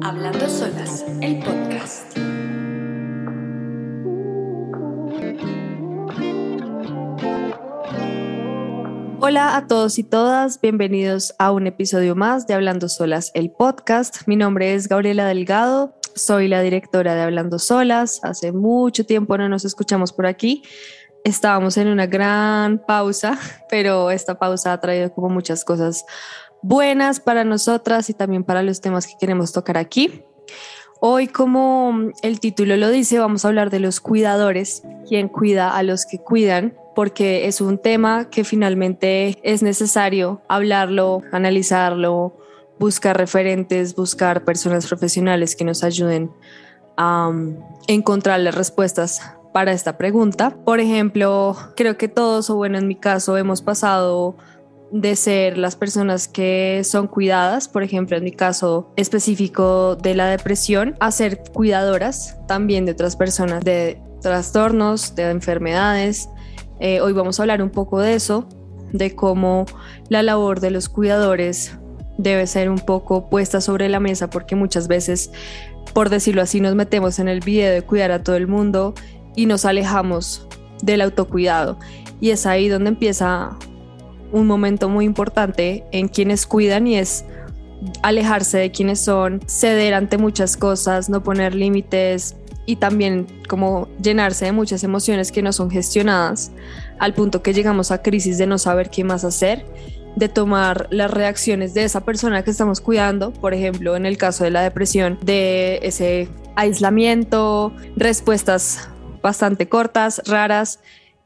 Hablando Solas, el podcast. Hola a todos y todas, bienvenidos a un episodio más de Hablando Solas, el podcast. Mi nombre es Gabriela Delgado, soy la directora de Hablando Solas. Hace mucho tiempo no nos escuchamos por aquí. Estábamos en una gran pausa, pero esta pausa ha traído como muchas cosas buenas para nosotras y también para los temas que queremos tocar aquí. Hoy, como el título lo dice, vamos a hablar de los cuidadores, quien cuida a los que cuidan, porque es un tema que finalmente es necesario hablarlo, analizarlo, buscar referentes, buscar personas profesionales que nos ayuden a um, encontrar las respuestas para esta pregunta. Por ejemplo, creo que todos, o bueno, en mi caso, hemos pasado de ser las personas que son cuidadas, por ejemplo, en mi caso específico de la depresión, a ser cuidadoras también de otras personas, de trastornos, de enfermedades. Eh, hoy vamos a hablar un poco de eso, de cómo la labor de los cuidadores debe ser un poco puesta sobre la mesa, porque muchas veces, por decirlo así, nos metemos en el video de cuidar a todo el mundo y nos alejamos del autocuidado. Y es ahí donde empieza un momento muy importante en quienes cuidan y es alejarse de quienes son, ceder ante muchas cosas, no poner límites y también como llenarse de muchas emociones que no son gestionadas al punto que llegamos a crisis de no saber qué más hacer, de tomar las reacciones de esa persona que estamos cuidando, por ejemplo, en el caso de la depresión, de ese aislamiento, respuestas bastante cortas, raras,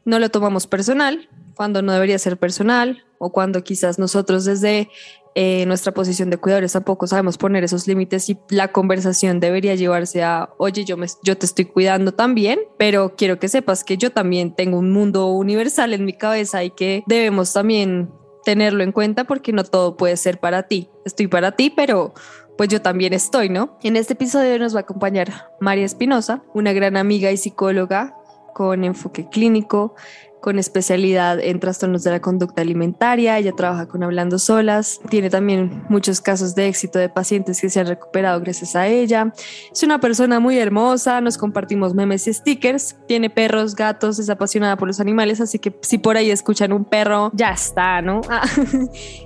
no lo tomamos personal, cuando no debería ser personal o cuando quizás nosotros desde eh, nuestra posición de cuidadores tampoco sabemos poner esos límites y la conversación debería llevarse a, oye, yo, me, yo te estoy cuidando también, pero quiero que sepas que yo también tengo un mundo universal en mi cabeza y que debemos también tenerlo en cuenta porque no todo puede ser para ti. Estoy para ti, pero pues yo también estoy, ¿no? En este episodio nos va a acompañar María Espinosa, una gran amiga y psicóloga con enfoque clínico con especialidad en trastornos de la conducta alimentaria. Ella trabaja con Hablando Solas. Tiene también muchos casos de éxito de pacientes que se han recuperado gracias a ella. Es una persona muy hermosa. Nos compartimos memes y stickers. Tiene perros, gatos, es apasionada por los animales. Así que si por ahí escuchan un perro, ya está, ¿no? Ah,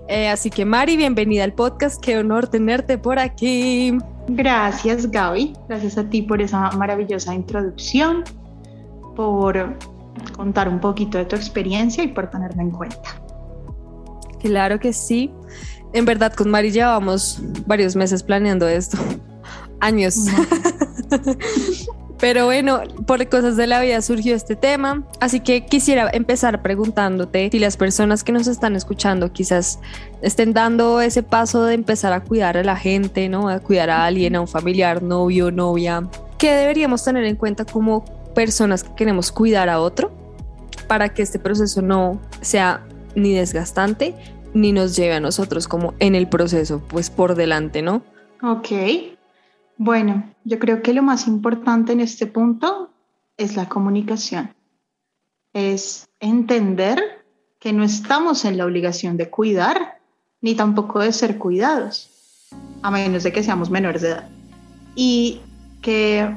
eh, así que Mari, bienvenida al podcast. Qué honor tenerte por aquí. Gracias, Gaby. Gracias a ti por esa maravillosa introducción, por contar un poquito de tu experiencia y por tenerme en cuenta. Claro que sí. En verdad, con Mari llevamos varios meses planeando esto, años. Pero bueno, por cosas de la vida surgió este tema, así que quisiera empezar preguntándote si las personas que nos están escuchando quizás estén dando ese paso de empezar a cuidar a la gente, ¿no? A cuidar a alguien, a un familiar, novio, novia. ¿Qué deberíamos tener en cuenta como personas que queremos cuidar a otro para que este proceso no sea ni desgastante ni nos lleve a nosotros como en el proceso, pues por delante, ¿no? Ok. Bueno, yo creo que lo más importante en este punto es la comunicación. Es entender que no estamos en la obligación de cuidar ni tampoco de ser cuidados, a menos de que seamos menores de edad. Y que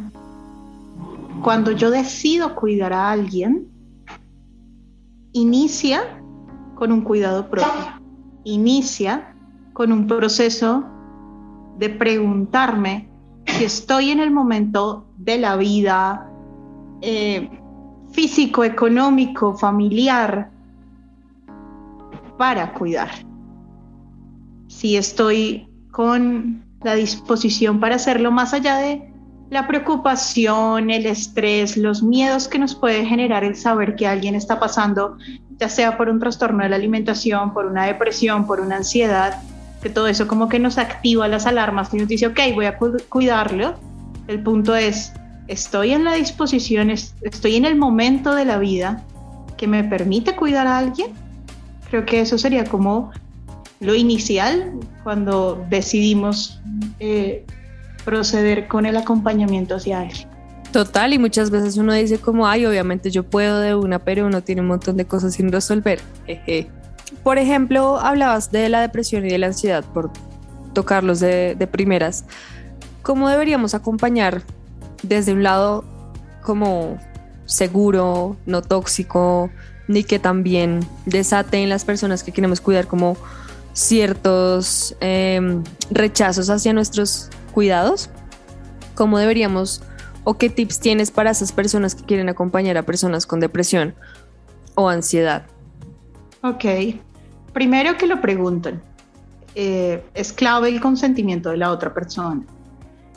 cuando yo decido cuidar a alguien, inicia con un cuidado propio, inicia con un proceso de preguntarme si estoy en el momento de la vida eh, físico, económico, familiar para cuidar. Si estoy con la disposición para hacerlo más allá de la preocupación, el estrés, los miedos que nos puede generar el saber que alguien está pasando, ya sea por un trastorno de la alimentación, por una depresión, por una ansiedad, que todo eso como que nos activa las alarmas y nos dice, ok, voy a cuidarlo. El punto es, estoy en la disposición, estoy en el momento de la vida que me permite cuidar a alguien. Creo que eso sería como lo inicial cuando decidimos eh, proceder con el acompañamiento hacia él. Total, y muchas veces uno dice como, ay, obviamente yo puedo de una, pero uno tiene un montón de cosas sin resolver. Por ejemplo, hablabas de la depresión y de la ansiedad, por tocarlos de, primeras. ¿cómo deberíamos acompañar desde un lado como seguro, no tóxico, ni que también desate en las personas que queremos cuidar como ciertos em, rechazos hacia nuestros cuidados? ¿Cómo deberíamos o qué tips tienes para esas personas que quieren acompañar a personas con depresión o ansiedad? Ok, primero que lo pregunten. Eh, es clave el consentimiento de la otra persona.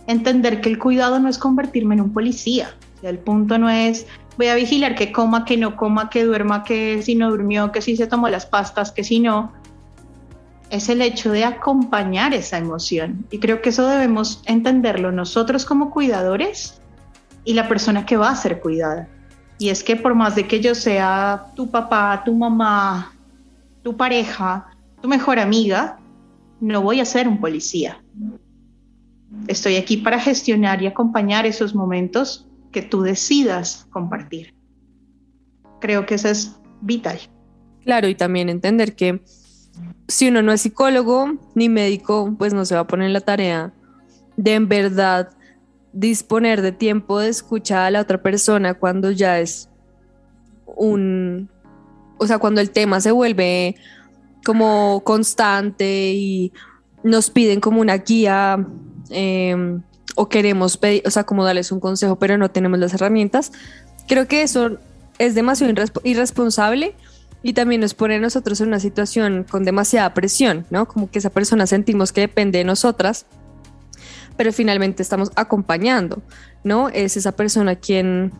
Entender que el cuidado no es convertirme en un policía. el punto no es voy a vigilar que coma, que no coma, que duerma, que si no durmió, que si se tomó las pastas, que si no. Es el hecho de acompañar esa emoción. Y creo que eso debemos entenderlo nosotros como cuidadores y la persona que va a ser cuidada. Y es que por más de que yo sea tu papá, tu mamá, tu pareja, tu mejor amiga, no voy a ser un policía. Estoy aquí para gestionar y acompañar esos momentos que tú decidas compartir. Creo que eso es vital. Claro, y también entender que si uno no es psicólogo ni médico, pues no se va a poner la tarea de en verdad disponer de tiempo de escuchar a la otra persona cuando ya es un, o sea, cuando el tema se vuelve como constante y nos piden como una guía eh, o queremos pedir, o sea, como darles un consejo, pero no tenemos las herramientas. Creo que eso es demasiado irresponsable y también nos pone a nosotros en una situación con demasiada presión, ¿no? Como que esa persona sentimos que depende de nosotras, pero finalmente estamos acompañando, ¿no? Es esa persona quien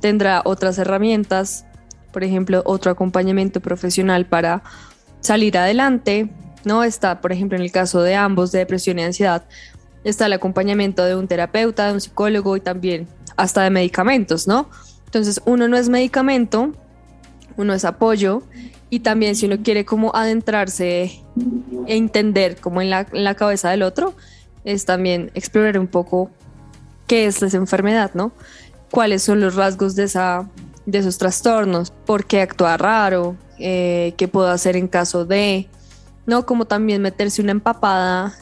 tendrá otras herramientas, por ejemplo, otro acompañamiento profesional para salir adelante, ¿no? Está, por ejemplo, en el caso de ambos, de depresión y ansiedad, está el acompañamiento de un terapeuta, de un psicólogo y también hasta de medicamentos, ¿no? Entonces uno no es medicamento, uno es apoyo y también si uno quiere como adentrarse e entender como en la, en la cabeza del otro, es también explorar un poco qué es esa enfermedad, ¿no? Cuáles son los rasgos de, esa, de esos trastornos, por qué actúa raro, eh, qué puedo hacer en caso de, ¿no? Como también meterse una empapada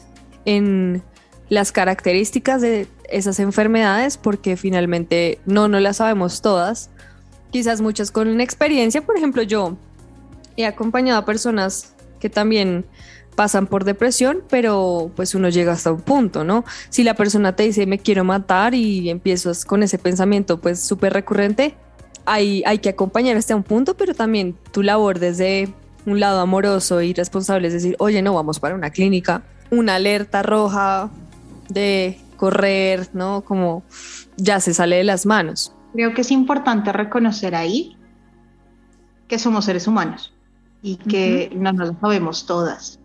en las características de esas enfermedades porque finalmente no, no las sabemos todas. Quizás muchas con experiencia, por ejemplo, yo he acompañado a personas que también pasan por depresión, pero pues uno llega hasta un punto, ¿no? Si la persona te dice me quiero matar y empiezas con ese pensamiento pues súper recurrente, hay, hay que acompañar hasta un punto, pero también tu labor desde un lado amoroso y responsable es decir, oye, no, vamos para una clínica, una alerta roja, de correr, ¿no? Como ya se sale de las manos. Creo que es importante reconocer ahí que somos seres humanos y que no nos lo sabemos todas.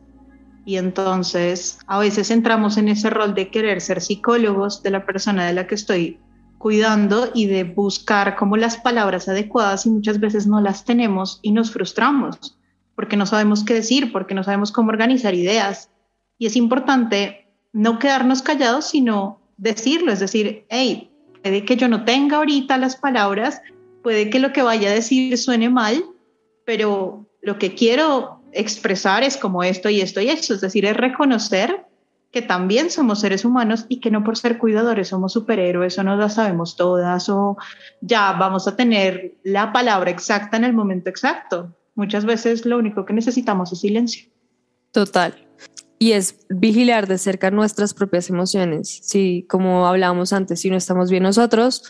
Y entonces a veces entramos en ese rol de querer ser psicólogos de la persona de la que estoy cuidando y de buscar como las palabras adecuadas y muchas veces no las tenemos y nos frustramos porque no sabemos qué decir, porque no sabemos cómo organizar ideas. Y es importante no quedarnos callados, sino decirlo, es decir, hey, puede que yo no tenga ahorita las palabras, puede que lo que vaya a decir suene mal, pero lo que quiero expresar es como esto y esto y esto, es decir, es reconocer que también somos seres humanos y que no por ser cuidadores somos superhéroes o no las sabemos todas o ya vamos a tener la palabra exacta en el momento exacto. Muchas veces lo único que necesitamos es silencio. Total y es vigilar de cerca nuestras propias emociones. Si, como hablábamos antes, si no estamos bien nosotros,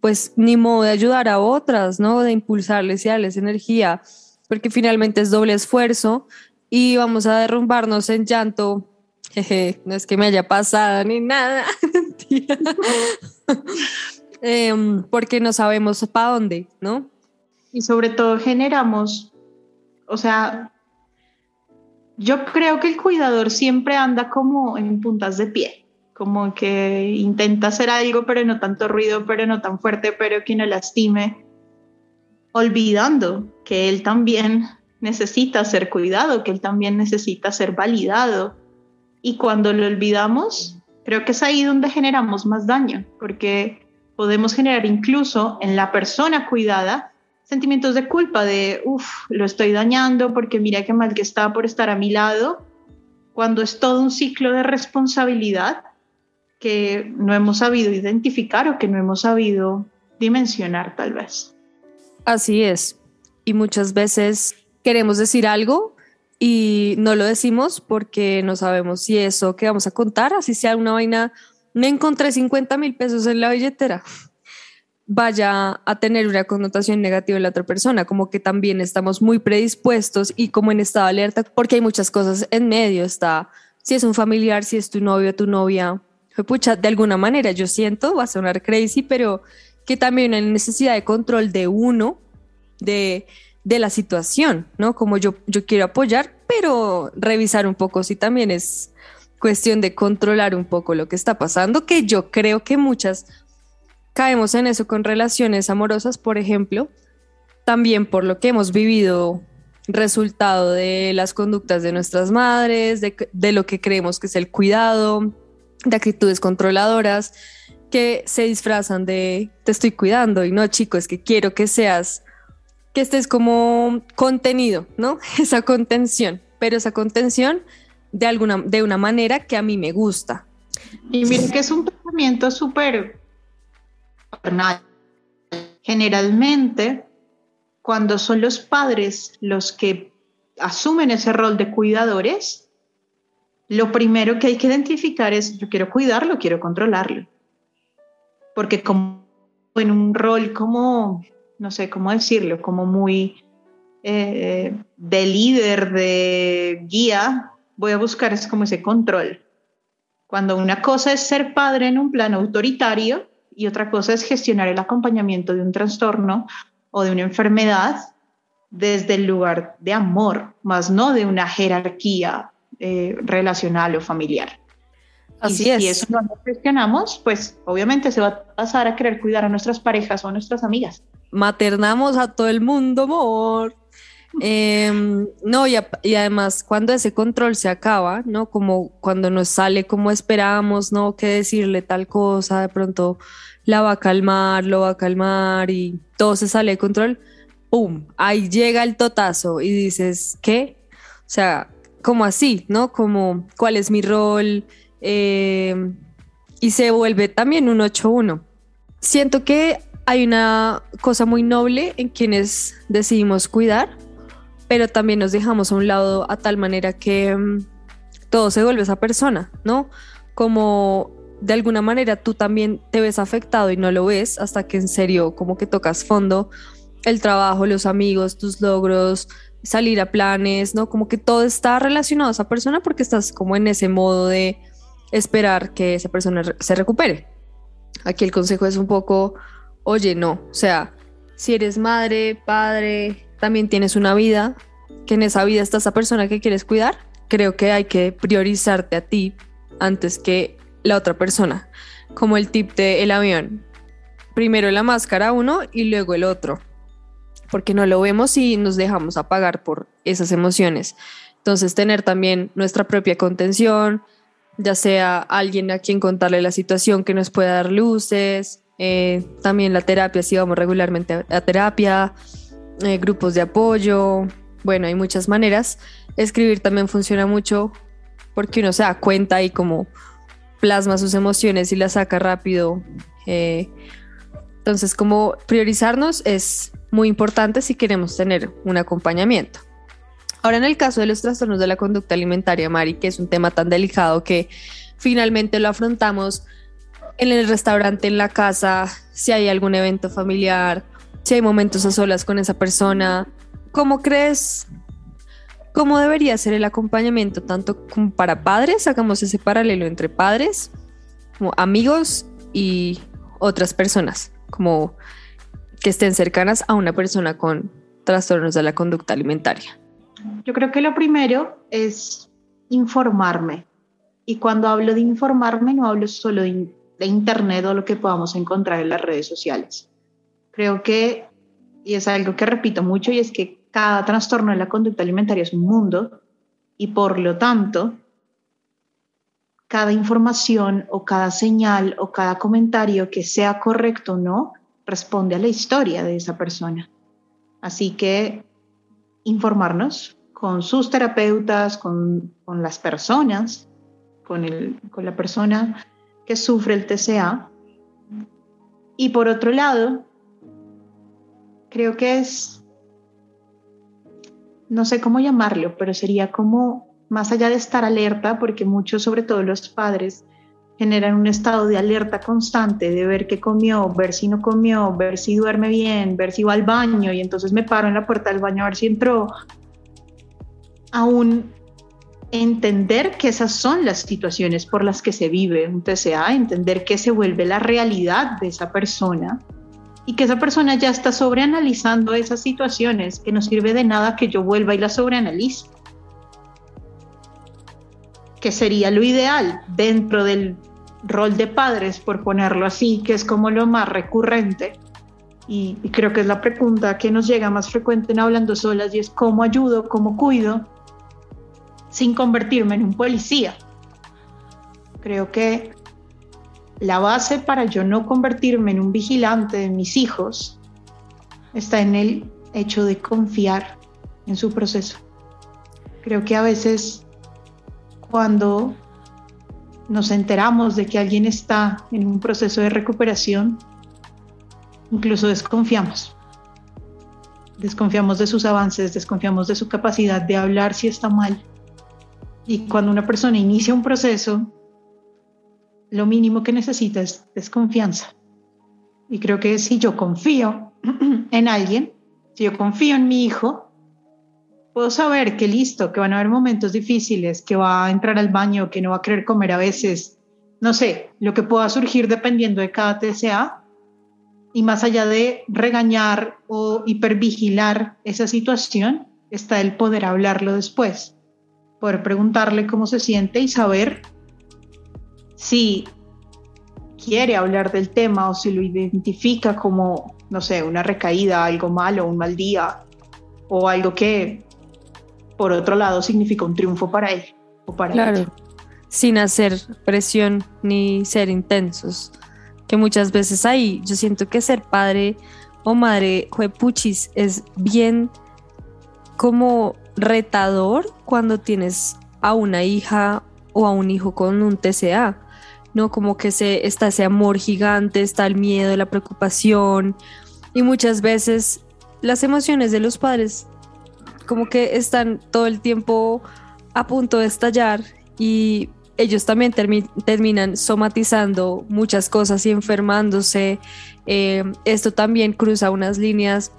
pues ni modo de ayudar a otras, ¿no? De impulsarles y darles energía, porque finalmente es doble esfuerzo y vamos a derrumbarnos en llanto. Jeje, no es que me haya pasado ni nada, em, porque no sabemos para dónde, ¿no? Y sobre todo generamos, o sea, yo creo que el cuidador siempre anda como en puntas de pie, como que intenta hacer algo, pero no tanto ruido, pero no tan fuerte, pero que no lastime, olvidando que él también necesita ser cuidado, que él también necesita ser validado. Y cuando lo olvidamos, creo que es ahí donde generamos más daño, porque podemos generar incluso en la persona cuidada sentimientos de culpa, de, uff, lo estoy dañando porque mira qué mal que está por estar a mi lado, cuando es todo un ciclo de responsabilidad que no hemos sabido identificar o que no hemos sabido dimensionar tal vez. Así es. Y muchas veces queremos decir algo y no lo decimos porque no sabemos si eso que vamos a contar, así sea una vaina, me encontré 50 mil pesos en la billetera, vaya a tener una connotación negativa en la otra persona, como que también estamos muy predispuestos y como en estado alerta, porque hay muchas cosas en medio, está si es un familiar, si es tu novio, tu novia, pucha, de alguna manera yo siento, va a sonar crazy, pero que también hay necesidad de control de uno, de de la situación, ¿no? Como yo, yo quiero apoyar, pero revisar un poco si también es cuestión de controlar un poco lo que está pasando, que yo creo que muchas caemos en eso con relaciones amorosas, por ejemplo, también por lo que hemos vivido resultado de las conductas de nuestras madres, de, lo que creemos que es el cuidado, de actitudes controladoras que se disfrazan de te estoy cuidando y no, chico, es que quiero que seas que estés como contenido, ¿no? Esa contención, pero esa contención de alguna de una manera que a mí me gusta. Y miren que es un pensamiento súper generalmente cuando son los padres los que asumen ese rol de cuidadores, lo primero que hay que identificar es yo quiero cuidarlo, quiero controlarlo. Porque como en un rol como no sé cómo decirlo, como muy eh, de líder, de guía, voy a buscar es como ese control. Cuando una cosa es ser padre en un plano autoritario y otra cosa es gestionar el acompañamiento de un trastorno o de una enfermedad desde el lugar de amor, más no de una jerarquía eh, relacional o familiar. Así y es. Si eso no lo gestionamos, pues obviamente se va a pasar a querer cuidar a nuestras parejas o a nuestras amigas maternamos a todo el mundo, amor. Em, no, y, además cuando ese control se acaba, ¿no? Como cuando nos sale como esperamos, ¿no? Que decirle tal cosa, de pronto la va a calmar, lo va a calmar y todo se sale de control, ¡pum! Ahí llega el totazo y dices, ¿qué? O sea, como así, ¿no? Como, ¿cuál es mi rol? Em, y se vuelve también un 8-1. Siento que hay una cosa muy noble en quienes decidimos cuidar, pero también nos dejamos a un lado a tal manera que mm, todo se vuelve esa persona, ¿no? Como de alguna manera tú también te ves afectado y no lo ves hasta que en serio como que tocas fondo, el trabajo, los amigos, tus logros, salir a planes, ¿no? Como que todo está relacionado a esa persona porque estás como en ese modo de esperar que esa persona se recupere. Aquí el consejo es un poco oye, no, o sea, si eres madre, padre, también tienes una vida, que en esa vida está esa persona que quieres cuidar, creo que hay que priorizarte a ti antes que la otra persona, como el tip del el avión. Primero la máscara uno y luego el otro, porque no lo vemos y nos dejamos apagar por esas emociones. Entonces, tener también nuestra propia contención, ya sea alguien a quien contarle la situación que nos pueda dar luces, eh, también la terapia, si vamos regularmente a, terapia, eh, grupos de apoyo, bueno, hay muchas maneras. Escribir también funciona mucho porque uno se da cuenta y como plasma sus emociones y las saca rápido. Eh, entonces, como priorizarnos es muy importante si queremos tener un acompañamiento. Ahora, en el caso de los trastornos de la conducta alimentaria, Mari, que es un tema tan delicado que finalmente lo afrontamos en el restaurante, en la casa, si hay algún evento familiar, si hay momentos a solas con esa persona. ¿Cómo crees? ¿Cómo debería ser el acompañamiento tanto como para padres? Hagamos ese paralelo entre padres, como amigos y otras personas, como que estén cercanas a una persona con trastornos de la conducta alimentaria. Yo creo que lo primero es informarme. Y cuando hablo de informarme, no hablo solo de Internet o lo que podamos encontrar en las redes sociales. Creo que, y es algo que repito mucho, y es que cada trastorno de la conducta alimentaria es un mundo y por lo tanto, cada información o cada señal o cada comentario que sea correcto o no responde a la historia de esa persona. Así que informarnos con sus terapeutas, con, con las personas, con, el, con la persona que sufre el TCA. Y por otro lado, creo que es, no sé cómo llamarlo, pero sería como más allá de estar alerta, porque muchos, sobre todo los padres, generan un estado de alerta constante, de ver qué comió, ver si no comió, ver si duerme bien, ver si va al baño y entonces me paro en la puerta del baño a ver si entró. Aún entender que esas son las situaciones por las que se vive un TCA, entender que se vuelve la realidad de esa persona y que esa persona ya está sobreanalizando esas situaciones, que no sirve de nada que yo vuelva y la sobreanalice. Que sería lo ideal dentro del rol de padres, por ponerlo así, que es como lo más recurrente. Y, y creo que es la pregunta que nos llega más frecuente en Hablando Solas y es cómo ayudo, cómo cuido sin convertirme en un policía. Creo que la base para yo no convertirme en un vigilante de mis hijos está en el hecho de confiar en su proceso. Creo que a veces cuando nos enteramos de que alguien está en un proceso de recuperación, incluso desconfiamos. Desconfiamos de sus avances, desconfiamos de su capacidad de hablar si está mal, y cuando una persona inicia un proceso, lo mínimo que necesita es desconfianza. Y creo que si yo confío en alguien, si yo confío en mi hijo, puedo saber que listo, que van a haber momentos difíciles, que va a entrar al baño, que no va a querer comer a veces, no sé, lo que pueda surgir dependiendo de cada TCA. Y más allá de regañar o hipervigilar esa situación, está el poder hablarlo después poder preguntarle cómo se siente y saber si quiere hablar del tema o si lo identifica como, no sé, una recaída, algo malo, un mal día o algo que, por otro lado, significa un triunfo para él o para claro. Sin hacer presión ni ser intensos, que muchas veces hay. Yo siento que ser padre o madre juepuchis es bien como retador cuando tienes a una hija o a un hijo con un TCA, ¿no? Como que se, está ese amor gigante, está el miedo, la preocupación y muchas veces las emociones de los padres como que están todo el tiempo a punto de estallar y ellos también terminan somatizando muchas cosas y enfermándose. Eh, esto también cruza unas líneas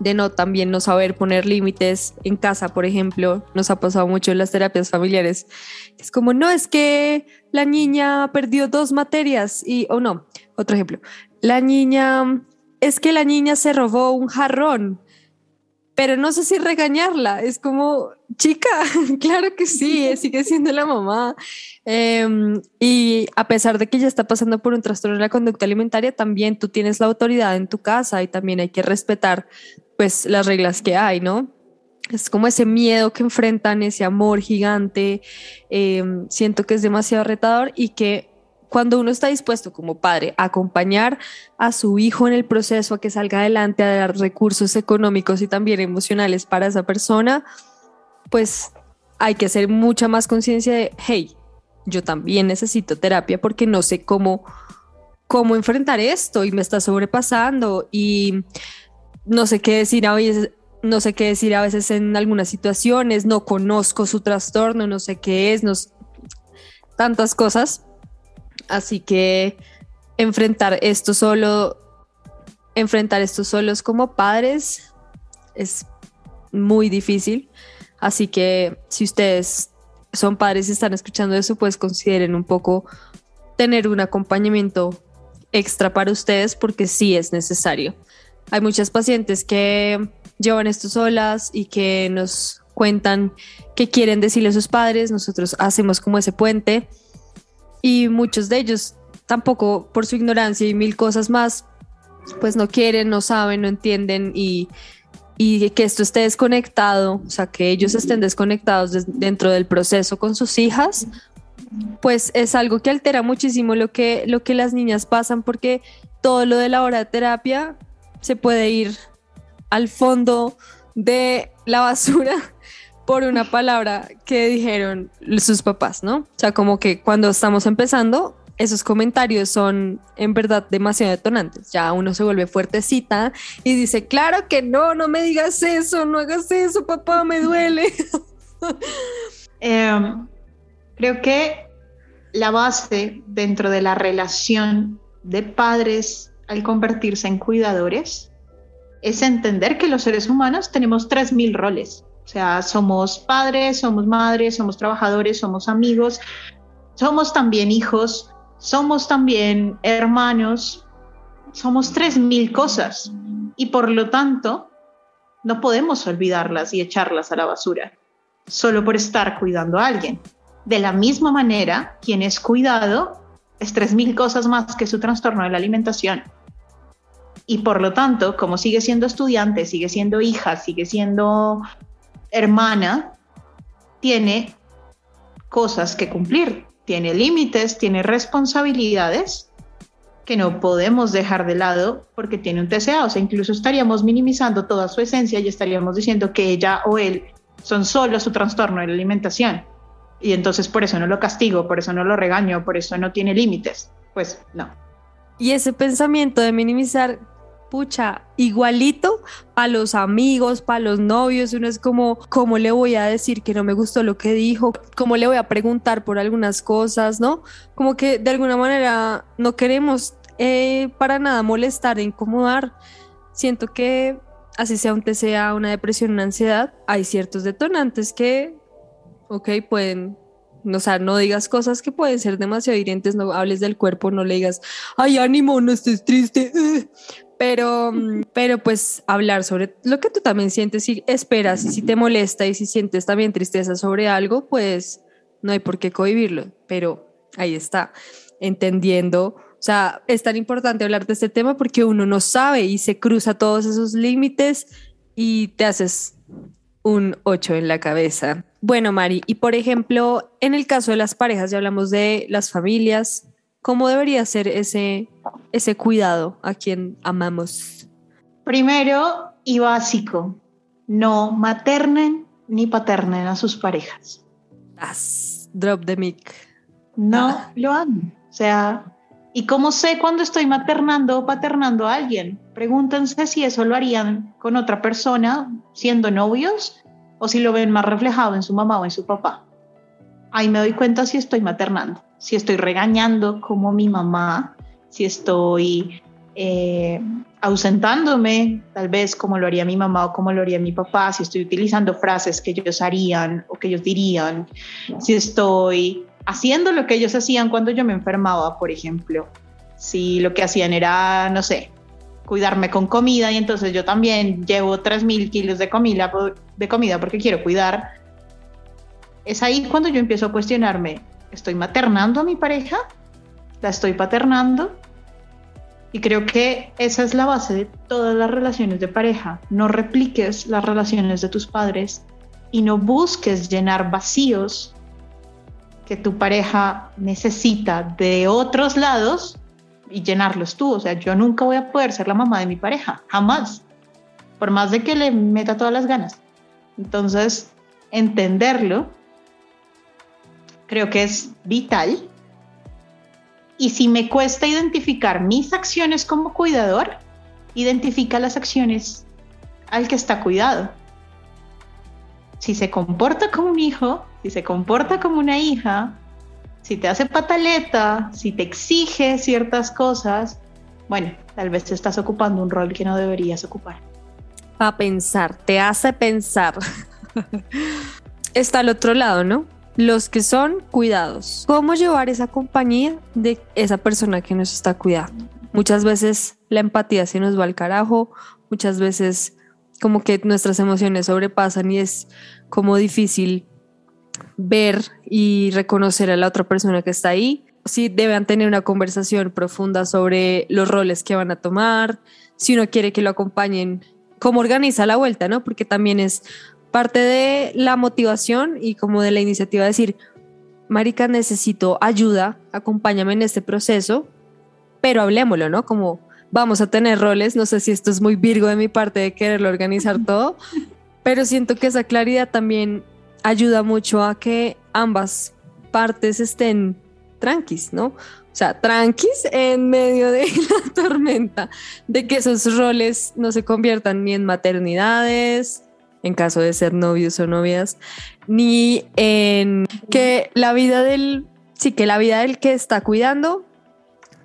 de no también no saber poner límites en casa, por ejemplo, nos ha pasado mucho en las terapias familiares. Es como, no, es que la niña perdió dos materias y, o no, otro ejemplo, la niña, es que la niña se robó un jarrón, pero no sé si regañarla, es como, chica, claro que sí, sigue siendo la mamá. Em, y a pesar de que ella está pasando por un trastorno de la conducta alimentaria, también tú tienes la autoridad en tu casa y también hay que respetar pues las reglas que hay, ¿no? Es como ese miedo que enfrentan, ese amor gigante. Eh, siento que es demasiado retador y que cuando uno está dispuesto como padre a acompañar a su hijo en el proceso, a que salga adelante, a dar recursos económicos y también emocionales para esa persona, pues hay que hacer mucha más conciencia de, hey, yo también necesito terapia porque no sé cómo, cómo enfrentar esto y me está sobrepasando y no sé qué decir a veces, no sé qué decir a veces en algunas situaciones, no conozco su trastorno, no sé qué es, no, tantas cosas. Así que enfrentar esto solo, enfrentar esto solos como padres es muy difícil. Así que si ustedes son padres y están escuchando eso, pues consideren un poco tener un acompañamiento extra para ustedes porque sí es necesario. Hay muchas pacientes que llevan esto solas y que nos cuentan que quieren decirle a sus padres, nosotros hacemos como ese puente y muchos de ellos tampoco por su ignorancia y mil cosas más, pues no quieren, no saben, no entienden y, y que esto esté desconectado, o sea, que ellos estén desconectados dentro del proceso con sus hijas, pues es algo que altera muchísimo lo que, lo que las niñas pasan porque todo lo de la hora de terapia se puede ir al fondo de la basura por una palabra que dijeron sus papás, ¿no? O sea, como que cuando estamos empezando, esos comentarios son en verdad demasiado detonantes. Ya uno se vuelve fuertecita y dice, claro que no, no me digas eso, no hagas eso, papá, me duele. Em, creo que la base dentro de la relación de padres al convertirse en cuidadores es entender que los seres humanos tenemos 3.000 roles. O sea, somos padres, somos madres, somos trabajadores, somos amigos, somos también hijos, somos también hermanos, somos 3.000 cosas. Y por lo tanto, no podemos olvidarlas y echarlas a la basura solo por estar cuidando a alguien. De la misma manera, quien es cuidado es 3.000 cosas más que su trastorno de la alimentación. Y por lo tanto, como sigue siendo estudiante, sigue siendo hija, sigue siendo hermana, tiene cosas que cumplir, tiene límites, tiene responsabilidades que no podemos dejar de lado porque tiene un TCA, o sea, incluso estaríamos minimizando toda su esencia y estaríamos diciendo que ella o él son solo su trastorno de la alimentación. Y entonces por eso no lo castigo, por eso no lo regaño, por eso no tiene límites. Pues no. Y ese pensamiento de minimizar pucha, igualito para los amigos, para los novios, uno es como, ¿cómo le voy a decir que no me gustó lo que dijo? ¿Cómo le voy a preguntar por algunas cosas, no? Como que de alguna manera no queremos eh, para nada molestar e incomodar. Siento que así sea un TCA, una depresión, una ansiedad, hay ciertos detonantes que, ok, pueden o sea, no digas cosas que pueden ser demasiado hirientes, no hables del cuerpo, no le digas, ay, ánimo, no estés triste, pero, pero pues hablar sobre lo que tú también sientes y esperas y si te molesta y si sientes también tristeza sobre algo, pues no hay por qué cohibirlo, pero ahí está, entendiendo. O sea, es tan importante hablar de este tema porque uno no sabe y se cruza todos esos límites y te haces un 8 en la cabeza. Bueno, Mari, y por ejemplo, en el caso de las parejas, ya hablamos de las familias, ¿Cómo debería ser ese, ese cuidado a quien amamos? Primero y básico, no maternen ni paternen a sus parejas. drop the mic. No ah. lo hagan. O sea, ¿y cómo sé cuando estoy maternando o paternando a alguien? Pregúntense si eso lo harían con otra persona siendo novios o si lo ven más reflejado en su mamá o en su papá. Ahí me doy cuenta si estoy maternando si estoy regañando como mi mamá, si estoy eh, ausentándome, tal vez como lo haría mi mamá o como lo haría mi papá, si estoy utilizando frases que ellos harían o que ellos dirían, si estoy haciendo lo que ellos hacían cuando yo me enfermaba, por ejemplo, si lo que hacían era, no sé, cuidarme con comida y entonces yo también llevo 3.000 kilos de comida, de comida porque quiero cuidar, es ahí cuando yo empiezo a cuestionarme, estoy maternando a mi pareja, la estoy paternando. Y creo que esa es la base de todas las relaciones de pareja. No repliques las relaciones de tus padres y no busques llenar vacíos que tu pareja necesita de otros lados y llenarlos tú. O sea, yo nunca voy a poder ser la mamá de mi pareja, jamás, por más de que le meta todas las ganas. Entonces, entenderlo creo que es vital. Y si me cuesta identificar mis acciones como cuidador, identifica las acciones al que está cuidado. Si se comporta como un hijo, si se comporta como una hija, si te hace pataleta, si te exige ciertas cosas, bueno, tal vez estás ocupando un rol que no deberías ocupar. A pensar, te hace pensar. Está al otro lado, ¿no? Los que son cuidados. ¿Cómo llevar esa compañía de esa persona que nos está cuidando? Muchas veces la empatía se nos va al carajo, muchas veces como que nuestras emociones sobrepasan y es como difícil ver y reconocer a la otra persona que está ahí. Si deben tener una conversación profunda sobre los roles que van a tomar, si uno quiere que lo acompañen, cómo organiza la vuelta, ¿no? Porque también es parte de la motivación y como de la iniciativa de decir, Marica, necesito ayuda, acompáñame en este proceso, pero hablemoslo, ¿no? Como vamos a tener roles, no sé si esto es muy virgo de mi parte de quererlo organizar todo, pero siento que esa claridad también ayuda mucho a que ambas partes estén tranquis, ¿no? O sea, tranquis en medio de la tormenta, de que esos roles no se conviertan ni en maternidades, en caso de ser novios o novias, ni en que la vida del, sí, que la vida del que está cuidando,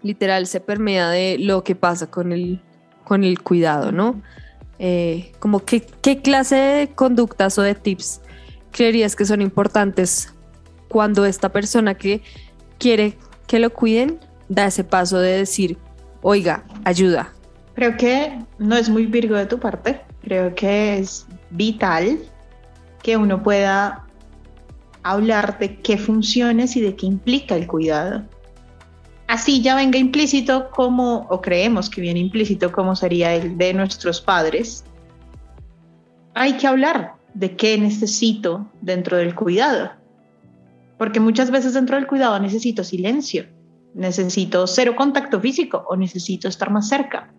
literal, se permea de lo que pasa con el, con el cuidado, ¿no? Eh, como que, qué clase de conductas o de tips creerías que son importantes cuando esta persona que quiere que lo cuiden da ese paso de decir, oiga, ayuda. Creo que no es muy virgo de tu parte, creo que es vital que uno pueda hablar de qué funciones y de qué implica el cuidado. Así ya venga implícito como, o creemos que viene implícito como sería el de nuestros padres, hay que hablar de qué necesito dentro del cuidado. Porque muchas veces dentro del cuidado necesito silencio, necesito cero contacto físico o necesito estar más cerca.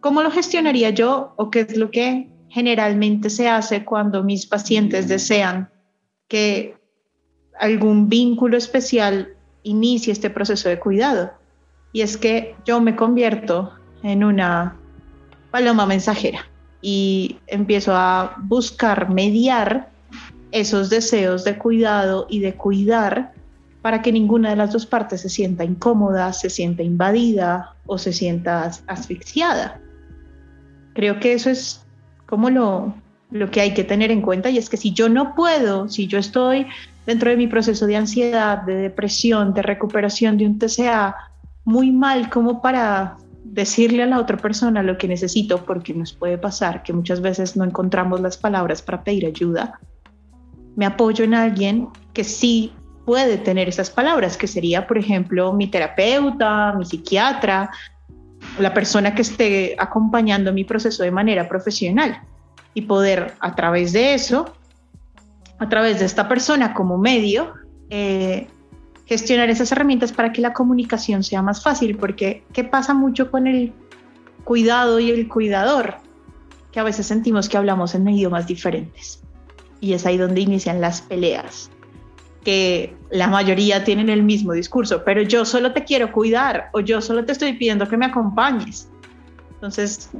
¿Cómo lo gestionaría yo o qué es lo que generalmente se hace cuando mis pacientes desean que algún vínculo especial inicie este proceso de cuidado? Y es que yo me convierto en una paloma mensajera y empiezo a buscar mediar esos deseos de cuidado y de cuidar para que ninguna de las dos partes se sienta incómoda, se sienta invadida o se sienta asfixiada. Creo que eso es como lo, lo que hay que tener en cuenta y es que si yo no puedo, si yo estoy dentro de mi proceso de ansiedad, de depresión, de recuperación de un TCA, muy mal como para decirle a la otra persona lo que necesito, porque nos puede pasar que muchas veces no encontramos las palabras para pedir ayuda, me apoyo en alguien que sí puede tener esas palabras, que sería, por ejemplo, mi terapeuta, mi psiquiatra, la persona que esté acompañando mi proceso de manera profesional y poder a través de eso, a través de esta persona como medio, eh, gestionar esas herramientas para que la comunicación sea más fácil, porque ¿qué pasa mucho con el cuidado y el cuidador? Que a veces sentimos que hablamos en idiomas diferentes. Y es ahí donde inician las peleas, que la mayoría tienen el mismo discurso, pero yo solo te quiero cuidar o yo solo te estoy pidiendo que me acompañes. Entonces,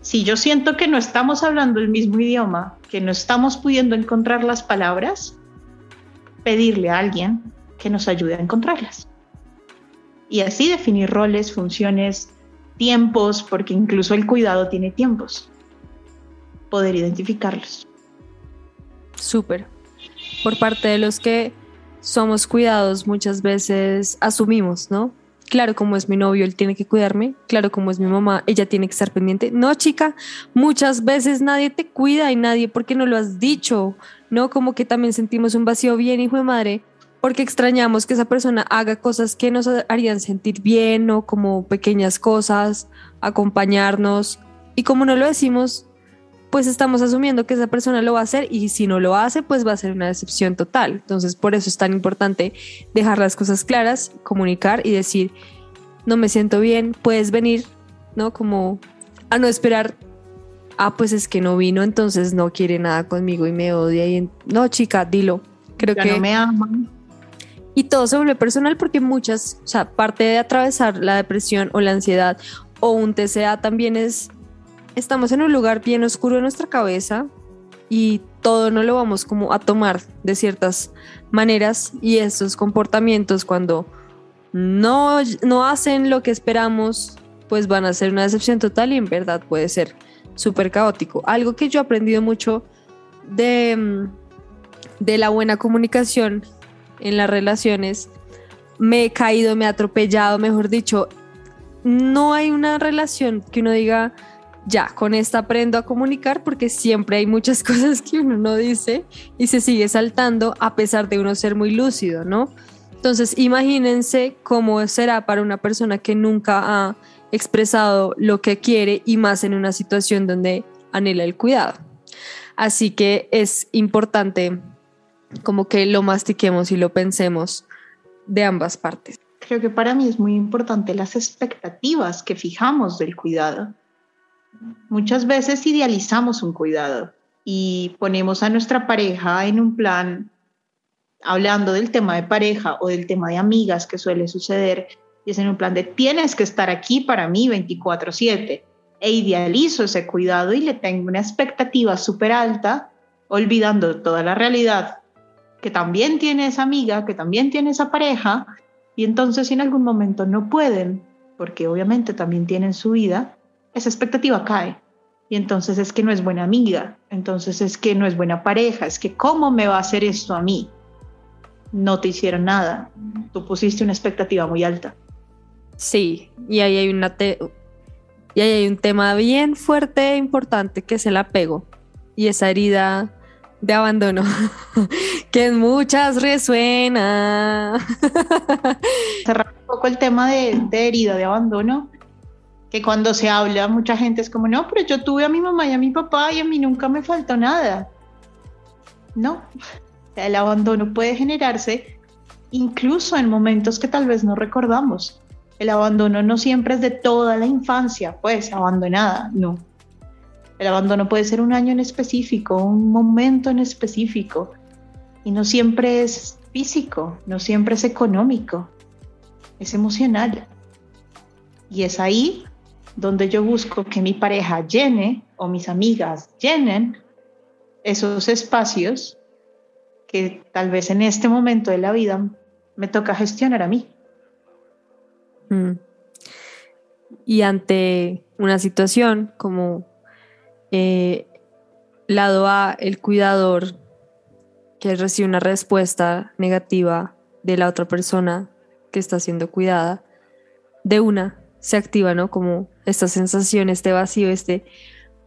si yo siento que no estamos hablando el mismo idioma, que no estamos pudiendo encontrar las palabras, pedirle a alguien que nos ayude a encontrarlas. Y así definir roles, funciones, tiempos, porque incluso el cuidado tiene tiempos. Poder identificarlos. Súper. Por parte de los que somos cuidados, muchas veces asumimos, ¿no? Claro, como es mi novio, él tiene que cuidarme. Claro, como es mi mamá, ella tiene que estar pendiente. No, chica, muchas veces nadie te cuida y nadie porque no lo has dicho, ¿no? Como que también sentimos un vacío bien, hijo de madre, porque extrañamos que esa persona haga cosas que nos harían sentir bien o como pequeñas cosas, acompañarnos. Y como no lo decimos, pues estamos asumiendo que esa persona lo va a hacer y si no lo hace, pues va a ser una decepción total. Entonces, por eso es tan importante dejar las cosas claras, comunicar y decir, no me siento bien, puedes venir, ¿no? Como a no esperar, ah, pues es que no vino, entonces no quiere nada conmigo y me odia. Y no, chica, dilo. Creo que no me aman y todo se vuelve personal porque muchas, o sea, parte de atravesar la depresión o la ansiedad o un TCA también es, estamos en un lugar bien oscuro en nuestra cabeza y todo no lo vamos como a tomar de ciertas maneras y estos comportamientos cuando no, no hacen lo que esperamos, pues van a ser una decepción total y en verdad puede ser súper caótico. Algo que yo he aprendido mucho de, de la buena comunicación en las relaciones, me he caído, me he atropellado, mejor dicho, no hay una relación que uno diga, ya, con esta aprendo a comunicar porque siempre hay muchas cosas que uno no dice y se sigue saltando a pesar de uno ser muy lúcido, ¿no? Entonces, imagínense cómo será para una persona que nunca ha expresado lo que quiere y más en una situación donde anhela el cuidado. Así que es importante como que lo mastiquemos y lo pensemos de ambas partes. Creo que para mí es muy importante las expectativas que fijamos del cuidado. Muchas veces idealizamos un cuidado y ponemos a nuestra pareja en un plan hablando del tema de pareja o del tema de amigas que suele suceder, y es en un plan de tienes que estar aquí para mí 24/7 e idealizo ese cuidado y le tengo una expectativa súper alta, olvidando toda la realidad que también tiene esa amiga, que también tiene esa pareja, y entonces si en algún momento no pueden, porque obviamente también tienen su vida, esa expectativa cae. Y entonces es que no es buena amiga, entonces es que no es buena pareja, es que ¿cómo me va a hacer esto a mí? No te hicieron nada, tú pusiste una expectativa muy alta. Sí, y ahí hay una y ahí hay un tema bien fuerte e importante que es el apego y esa herida de abandono que en muchas resuena. Cerrar un poco el tema de, de herida de abandono, que cuando se habla mucha gente es como, no, pero yo tuve a mi mamá y a mi papá y a mí nunca me faltó nada. No, el abandono puede generarse incluso en momentos que tal vez no recordamos. El abandono no siempre es de toda la infancia, pues abandonada, no. El abandono puede ser un año en específico, un momento en específico, y no siempre es físico, no siempre es económico, es emocional. Y es ahí donde yo busco que mi pareja llene o mis amigas llenen esos espacios que tal vez en este momento de la vida me toca gestionar a mí. Mm. Y ante una situación como eh, lado A, el cuidador que recibe una respuesta negativa de la otra persona que está siendo cuidada, de una se activa, ¿no? Como esta sensación, este vacío, este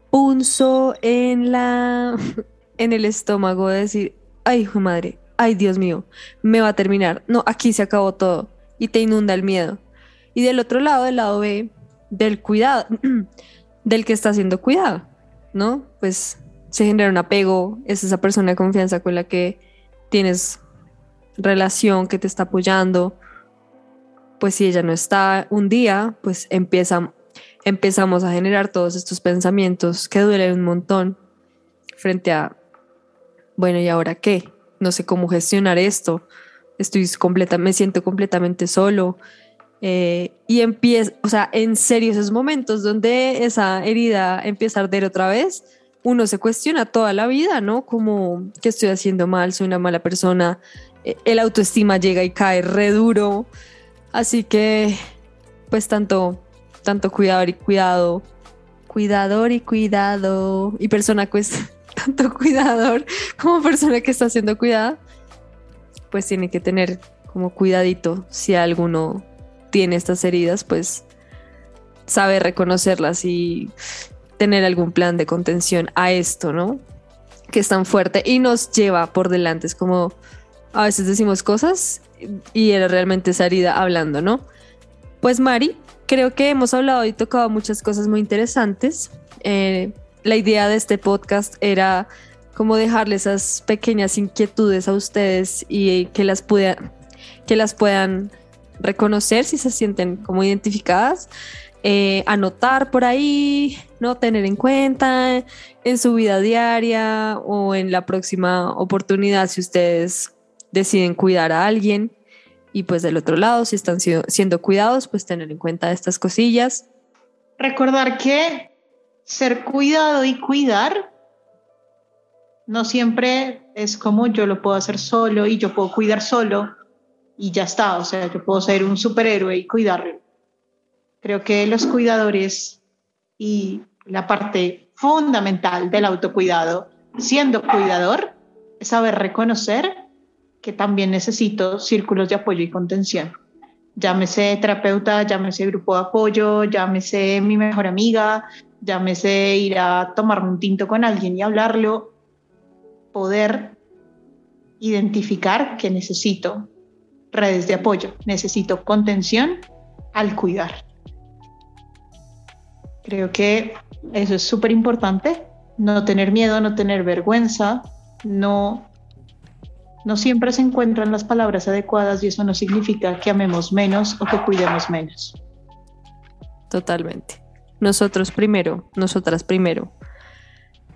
punzo en la en el estómago de decir, ay, hijo madre, ay, Dios mío, me va a terminar. No, aquí se acabó todo y te inunda el miedo. Y del otro lado, del lado B, del cuidado, del que está siendo cuidado, ¿no? Pues se genera un apego, es esa persona de confianza con la que tienes relación, que te está apoyando. Pues si ella no está un día, pues empieza, empezamos a generar todos estos pensamientos que duelen un montón frente a, bueno, ¿y ahora qué? No sé cómo gestionar esto. Estoy completa, me siento completamente solo. Eh, y empieza, o sea, en serio, esos momentos donde esa herida empieza a arder otra vez, uno se cuestiona toda la vida, ¿no? Como, ¿qué estoy haciendo mal? Soy una mala persona. Eh, el autoestima llega y cae re duro. Así que, pues tanto, tanto cuidador y cuidado, cuidador y cuidado, y persona pues, tanto cuidador como persona que está siendo cuidada, pues tiene que tener como cuidadito si alguno tiene estas heridas, pues sabe reconocerlas y tener algún plan de contención a esto, ¿no? Que es tan fuerte y nos lleva por delante. Es como a veces decimos cosas y era realmente esa herida hablando, ¿no? Pues Mari, creo que hemos hablado y tocado muchas cosas muy interesantes. Eh, la idea de este podcast era como dejarle esas pequeñas inquietudes a ustedes y que las, puedan, que las puedan reconocer si se sienten como identificadas, eh, anotar por ahí, no tener en cuenta en su vida diaria o en la próxima oportunidad si ustedes deciden cuidar a alguien. Y pues del otro lado, si están siendo cuidados, pues tener en cuenta estas cosillas. Recordar que ser cuidado y cuidar no siempre es como yo lo puedo hacer solo y yo puedo cuidar solo y ya está, o sea, yo puedo ser un superhéroe y cuidarlo. Creo que los cuidadores y la parte fundamental del autocuidado, siendo cuidador, es saber reconocer que también necesito círculos de apoyo y contención. Llámese terapeuta, llámese grupo de apoyo, llámese mi mejor amiga, llámese ir a tomarme un tinto con alguien y hablarlo, poder identificar que necesito redes de apoyo, necesito contención al cuidar. Creo que eso es súper importante, no tener miedo, no tener vergüenza, no, no siempre se encuentran las palabras adecuadas y eso no significa que amemos menos o que cuidemos menos. Totalmente. Nosotros primero, nosotras primero.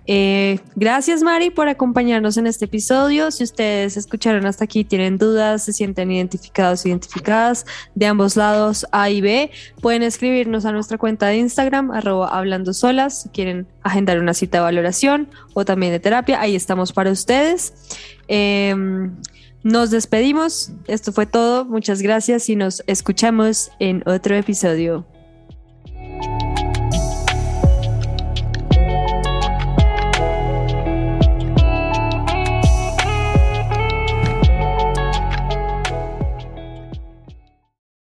Eh, gracias Mari por acompañarnos en este episodio. Si ustedes escucharon hasta aquí, tienen dudas, se sienten identificados, identificadas de ambos lados A y B, pueden escribirnos a nuestra cuenta de Instagram, arroba hablando solas, si quieren agendar una cita de valoración o también de terapia, ahí estamos para ustedes. Em, nos despedimos, esto fue todo, muchas gracias y nos escuchamos en otro episodio.